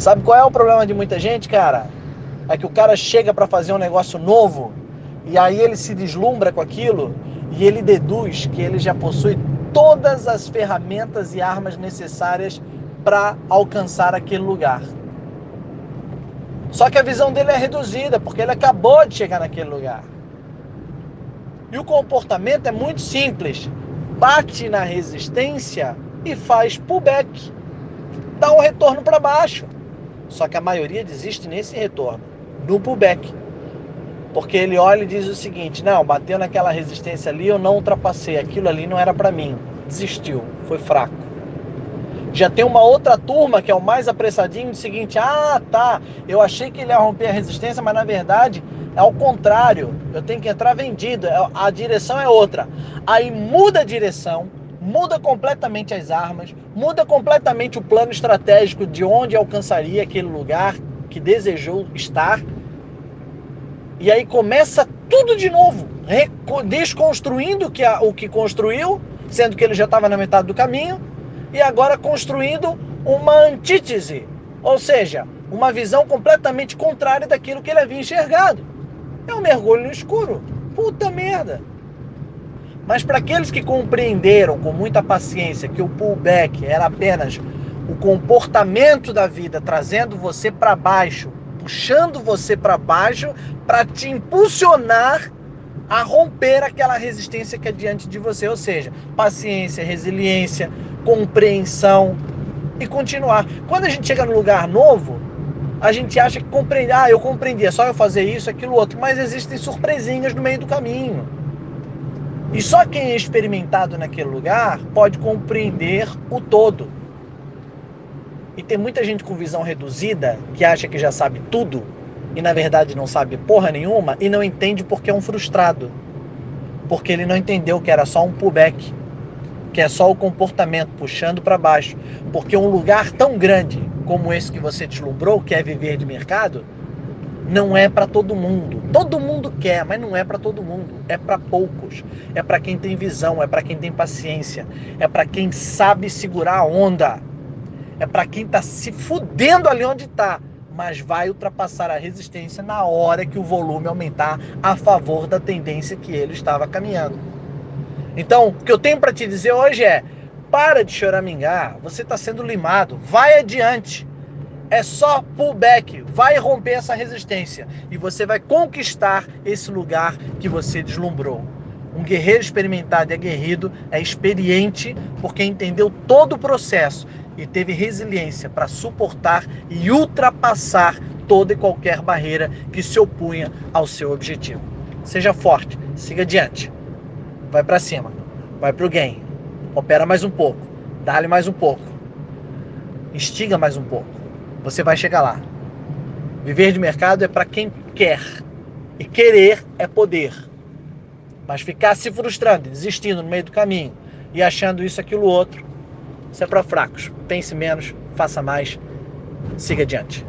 Sabe qual é o problema de muita gente, cara? É que o cara chega para fazer um negócio novo e aí ele se deslumbra com aquilo e ele deduz que ele já possui todas as ferramentas e armas necessárias para alcançar aquele lugar. Só que a visão dele é reduzida, porque ele acabou de chegar naquele lugar. E o comportamento é muito simples. Bate na resistência e faz pullback. Dá um retorno para baixo. Só que a maioria desiste nesse retorno, no pullback. Porque ele olha e diz o seguinte: não, bateu naquela resistência ali, eu não ultrapassei, aquilo ali não era para mim. Desistiu, foi fraco. Já tem uma outra turma que é o mais apressadinho, o seguinte: ah, tá, eu achei que ele ia romper a resistência, mas na verdade é ao contrário, eu tenho que entrar vendido, é, a direção é outra. Aí muda a direção, muda completamente as armas, muda completamente o plano estratégico de onde alcançaria aquele lugar que desejou estar e aí começa tudo de novo, desconstruindo o que, o que construiu, sendo que ele já estava na metade do caminho, e agora construindo uma antítese, ou seja, uma visão completamente contrária daquilo que ele havia enxergado. É um mergulho no escuro. Puta merda! Mas para aqueles que compreenderam com muita paciência que o pullback era apenas o comportamento da vida trazendo você para baixo puxando você para baixo para te impulsionar a romper aquela resistência que é diante de você, ou seja, paciência, resiliência, compreensão e continuar. Quando a gente chega no lugar novo, a gente acha que compreende, ah, eu compreendi, é só eu fazer isso, aquilo outro, mas existem surpresinhas no meio do caminho. E só quem é experimentado naquele lugar pode compreender o todo. E tem muita gente com visão reduzida que acha que já sabe tudo e na verdade não sabe porra nenhuma e não entende porque é um frustrado. Porque ele não entendeu que era só um pullback, que é só o comportamento puxando para baixo. Porque um lugar tão grande como esse que você deslumbrou, que é viver de mercado, não é para todo mundo. Todo mundo quer, mas não é para todo mundo. É para poucos. É para quem tem visão, é para quem tem paciência, é para quem sabe segurar a onda é para quem está se fudendo ali onde está, mas vai ultrapassar a resistência na hora que o volume aumentar a favor da tendência que ele estava caminhando. Então, o que eu tenho para te dizer hoje é: para de choramingar, você está sendo limado, vai adiante. É só pullback, vai romper essa resistência e você vai conquistar esse lugar que você deslumbrou. Um guerreiro experimentado e aguerrido é experiente porque entendeu todo o processo e teve resiliência para suportar e ultrapassar toda e qualquer barreira que se opunha ao seu objetivo. Seja forte, siga adiante. Vai para cima, vai para o game. Opera mais um pouco, dá-lhe mais um pouco. Instiga mais um pouco. Você vai chegar lá. Viver de mercado é para quem quer. E querer é poder. Mas ficar se frustrando, desistindo no meio do caminho e achando isso, aquilo, outro, isso é para fracos. Pense menos, faça mais, siga adiante.